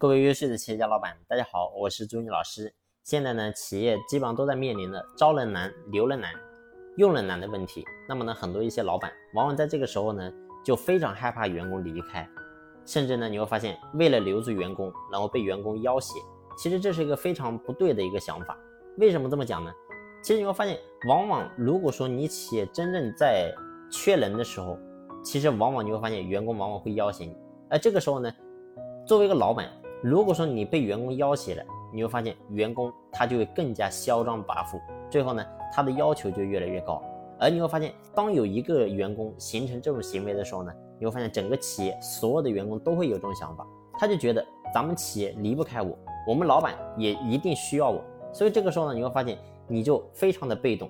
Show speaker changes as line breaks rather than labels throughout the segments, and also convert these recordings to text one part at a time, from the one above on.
各位优秀的企业家老板，大家好，我是朱军老师。现在呢，企业基本上都在面临的招人难、留人难、用人难的问题。那么呢，很多一些老板往往在这个时候呢，就非常害怕员工离开，甚至呢，你会发现为了留住员工，然后被员工要挟。其实这是一个非常不对的一个想法。为什么这么讲呢？其实你会发现，往往如果说你企业真正在缺人的时候，其实往往你会发现员工往往会要挟你。而这个时候呢，作为一个老板，如果说你被员工要挟了，你会发现员工他就会更加嚣张跋扈，最后呢，他的要求就越来越高。而你会发现，当有一个员工形成这种行为的时候呢，你会发现整个企业所有的员工都会有这种想法，他就觉得咱们企业离不开我，我们老板也一定需要我。所以这个时候呢，你会发现你就非常的被动。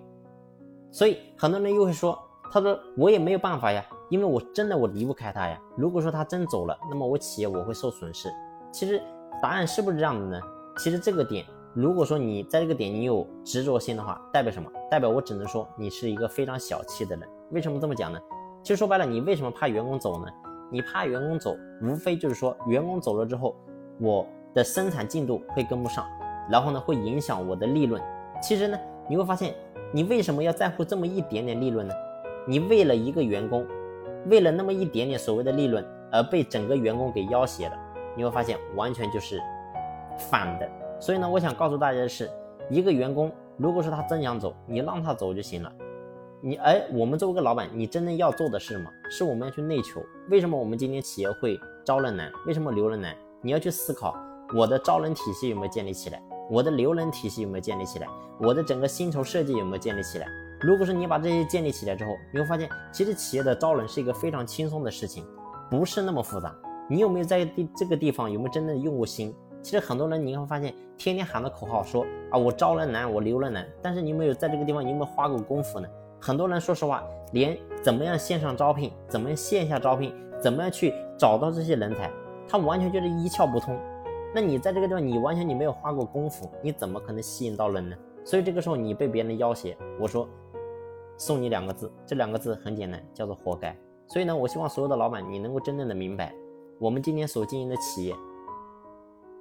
所以很多人又会说，他说我也没有办法呀，因为我真的我离不开他呀。如果说他真走了，那么我企业我会受损失。其实答案是不是这样的呢？其实这个点，如果说你在这个点你有执着心的话，代表什么？代表我只能说你是一个非常小气的人。为什么这么讲呢？其实说白了，你为什么怕员工走呢？你怕员工走，无非就是说员工走了之后，我的生产进度会跟不上，然后呢会影响我的利润。其实呢，你会发现，你为什么要在乎这么一点点利润呢？你为了一个员工，为了那么一点点所谓的利润，而被整个员工给要挟了。你会发现完全就是反的，所以呢，我想告诉大家的是，一个员工如果说他真想走，你让他走就行了。你哎，我们作为一个老板，你真正要做的是什么？是我们要去内求。为什么我们今天企业会招人难？为什么留人难？你要去思考，我的招人体系有没有建立起来？我的留人体系有没有建立起来？我的整个薪酬设计有没有建立起来？如果说你把这些建立起来之后，你会发现，其实企业的招人是一个非常轻松的事情，不是那么复杂。你有没有在地这个地方有没有真正用过心？其实很多人你会发现，天天喊的口号说啊我招人难，我留人难，但是你有没有在这个地方你有没有花过功夫呢？很多人说实话，连怎么样线上招聘，怎么样线下招聘，怎么样去找到这些人才，他完全就是一窍不通。那你在这个地方你完全你没有花过功夫，你怎么可能吸引到人呢？所以这个时候你被别人要挟，我说送你两个字，这两个字很简单，叫做活该。所以呢，我希望所有的老板你能够真正的明白。我们今天所经营的企业，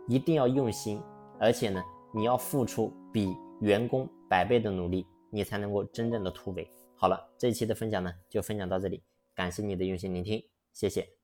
一定要用心，而且呢，你要付出比员工百倍的努力，你才能够真正的突围。好了，这一期的分享呢，就分享到这里，感谢你的用心聆听，谢谢。